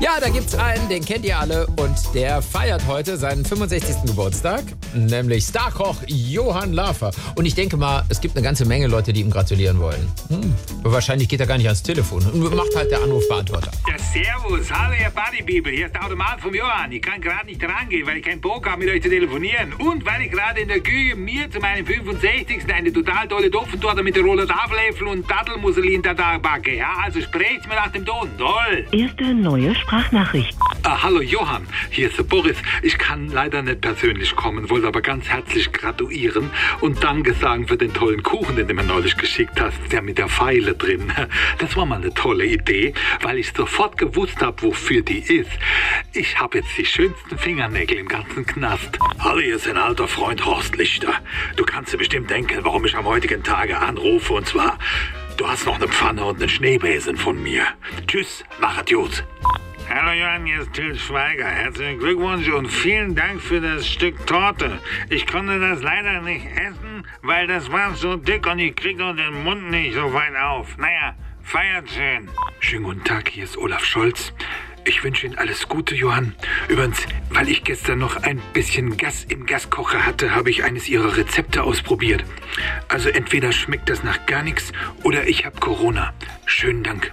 Ja, da gibt's einen, den kennt ihr alle und der feiert heute seinen 65. Geburtstag, nämlich Starkoch Johann Lafer. Und ich denke mal, es gibt eine ganze Menge Leute, die ihm gratulieren wollen. Hm. Wahrscheinlich geht er gar nicht ans Telefon und macht halt der Anrufbeantworter. Ja, servus. Hallo, ihr Buddy-People. Hier ist der Automat vom Johann. Ich kann gerade nicht rangehen, weil ich keinen Bock habe, mit euch zu telefonieren. Und weil ich gerade in der Küche mir zu meinem 65. eine total tolle Topfentorte mit der Roller Tafeläpfel und Dattelmusselin da backe. Ja, also sprecht's mir nach dem Ton. Toll. Erste neue Sprachnachricht. Ah, hallo Johann, hier ist der Boris. Ich kann leider nicht persönlich kommen, wollte aber ganz herzlich gratulieren und Danke sagen für den tollen Kuchen, den du mir neulich geschickt hast, der mit der Pfeile drin. Das war mal eine tolle Idee, weil ich sofort gewusst habe, wofür die ist. Ich habe jetzt die schönsten Fingernägel im ganzen Knast. Hallo, hier ist ein alter Freund Horst Lichter. Du kannst dir bestimmt denken, warum ich am heutigen Tage anrufe und zwar, du hast noch eine Pfanne und einen Schneebesen von mir. Tschüss, machet gut. Hallo Johann, hier ist Til Schweiger. Herzlichen Glückwunsch und vielen Dank für das Stück Torte. Ich konnte das leider nicht essen, weil das war so dick und ich krieg nur den Mund nicht so weit auf. Naja, feiert schön. Schönen guten Tag, hier ist Olaf Scholz. Ich wünsche Ihnen alles Gute, Johann. Übrigens, weil ich gestern noch ein bisschen Gas im Gaskocher hatte, habe ich eines Ihrer Rezepte ausprobiert. Also entweder schmeckt das nach gar nichts oder ich habe Corona. Schönen Dank.